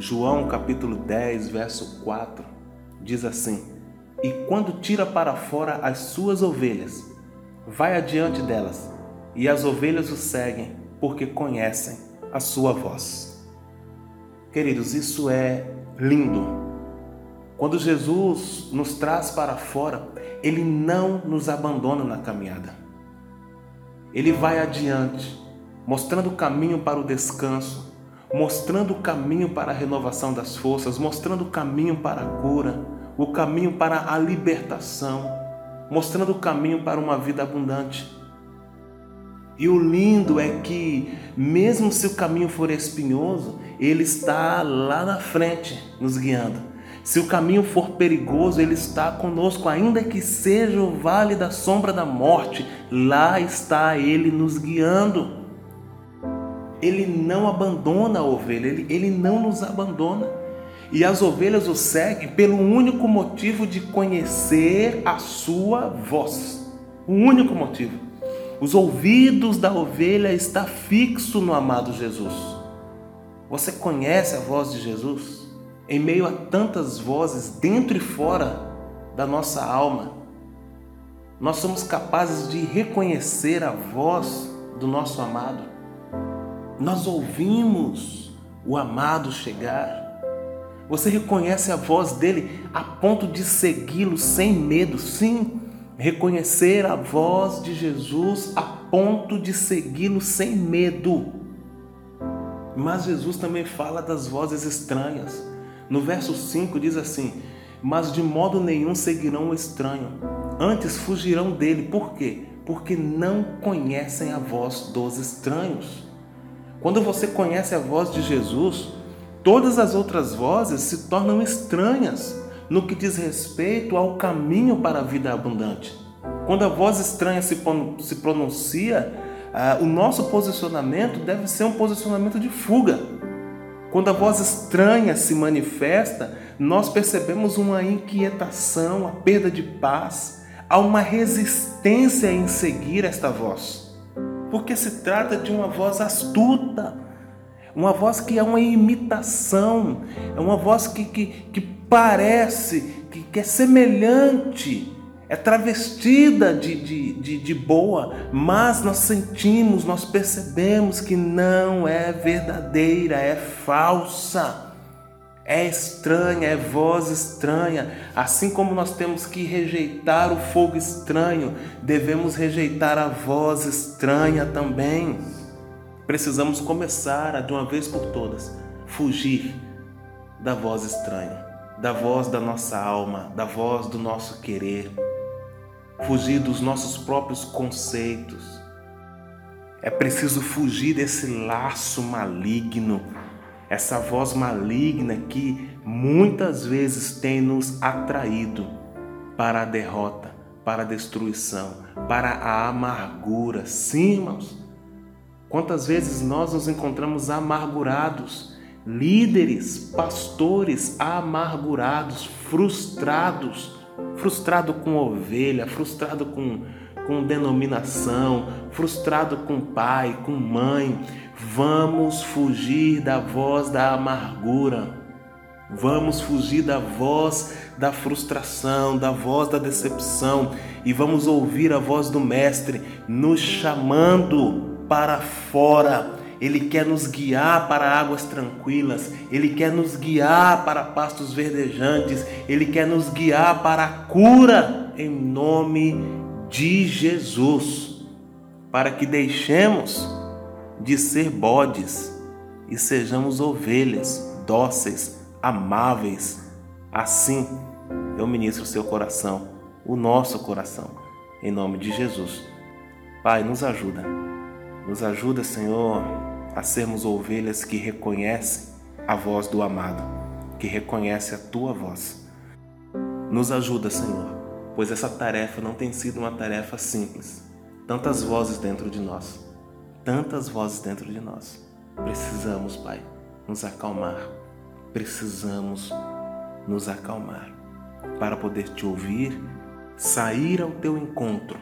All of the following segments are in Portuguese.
João capítulo 10, verso 4, diz assim: E quando tira para fora as suas ovelhas, vai adiante delas, e as ovelhas o seguem, porque conhecem a sua voz. Queridos, isso é lindo. Quando Jesus nos traz para fora, ele não nos abandona na caminhada. Ele vai adiante, mostrando o caminho para o descanso, mostrando o caminho para a renovação das forças, mostrando o caminho para a cura, o caminho para a libertação, mostrando o caminho para uma vida abundante. E o lindo é que, mesmo se o caminho for espinhoso, Ele está lá na frente nos guiando. Se o caminho for perigoso, Ele está conosco, ainda que seja o vale da sombra da morte, lá está Ele nos guiando. Ele não abandona a ovelha, ele, ele não nos abandona. E as ovelhas o seguem pelo único motivo de conhecer a sua voz. O único motivo. Os ouvidos da ovelha está fixo no amado Jesus. Você conhece a voz de Jesus? em meio a tantas vozes dentro e fora da nossa alma, nós somos capazes de reconhecer a voz do nosso amado. Nós ouvimos o amado chegar. Você reconhece a voz dele a ponto de segui-lo sem medo, sim, reconhecer a voz de Jesus a ponto de segui-lo sem medo. Mas Jesus também fala das vozes estranhas. No verso 5 diz assim: Mas de modo nenhum seguirão o estranho, antes fugirão dele. Por quê? Porque não conhecem a voz dos estranhos. Quando você conhece a voz de Jesus, todas as outras vozes se tornam estranhas no que diz respeito ao caminho para a vida abundante. Quando a voz estranha se pronuncia, ah, o nosso posicionamento deve ser um posicionamento de fuga quando a voz estranha se manifesta, nós percebemos uma inquietação, a perda de paz, há uma resistência em seguir esta voz. Porque se trata de uma voz astuta, uma voz que é uma imitação, é uma voz que, que, que parece, que, que é semelhante é travestida de, de, de, de, boa, mas nós sentimos, nós percebemos que não é verdadeira, é falsa, é estranha, é voz estranha. Assim como nós temos que rejeitar o fogo estranho, devemos rejeitar a voz estranha também. Precisamos começar a, de uma vez por todas, fugir da voz estranha, da voz da nossa alma, da voz do nosso querer fugir dos nossos próprios conceitos. É preciso fugir desse laço maligno, essa voz maligna que muitas vezes tem nos atraído para a derrota, para a destruição, para a amargura. Sim, irmãos. Quantas vezes nós nos encontramos amargurados, líderes, pastores amargurados, frustrados, frustrado com ovelha, frustrado com, com denominação, frustrado com pai, com mãe. Vamos fugir da voz da amargura. Vamos fugir da voz da frustração, da voz da decepção e vamos ouvir a voz do Mestre nos chamando para fora ele quer nos guiar para águas tranquilas, Ele quer nos guiar para pastos verdejantes, Ele quer nos guiar para a cura em nome de Jesus, para que deixemos de ser bodes e sejamos ovelhas dóceis, amáveis. Assim eu ministro o seu coração, o nosso coração, em nome de Jesus. Pai, nos ajuda. Nos ajuda, Senhor, a sermos ovelhas que reconhecem a voz do amado, que reconhece a tua voz. Nos ajuda, Senhor, pois essa tarefa não tem sido uma tarefa simples. Tantas vozes dentro de nós, tantas vozes dentro de nós. Precisamos, Pai, nos acalmar. Precisamos nos acalmar para poder te ouvir, sair ao teu encontro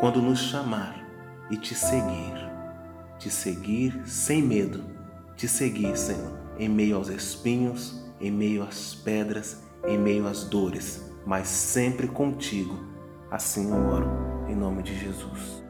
quando nos chamar e te seguir te seguir sem medo, te seguir, Senhor, em meio aos espinhos, em meio às pedras, em meio às dores, mas sempre contigo. Assim eu oro, em nome de Jesus.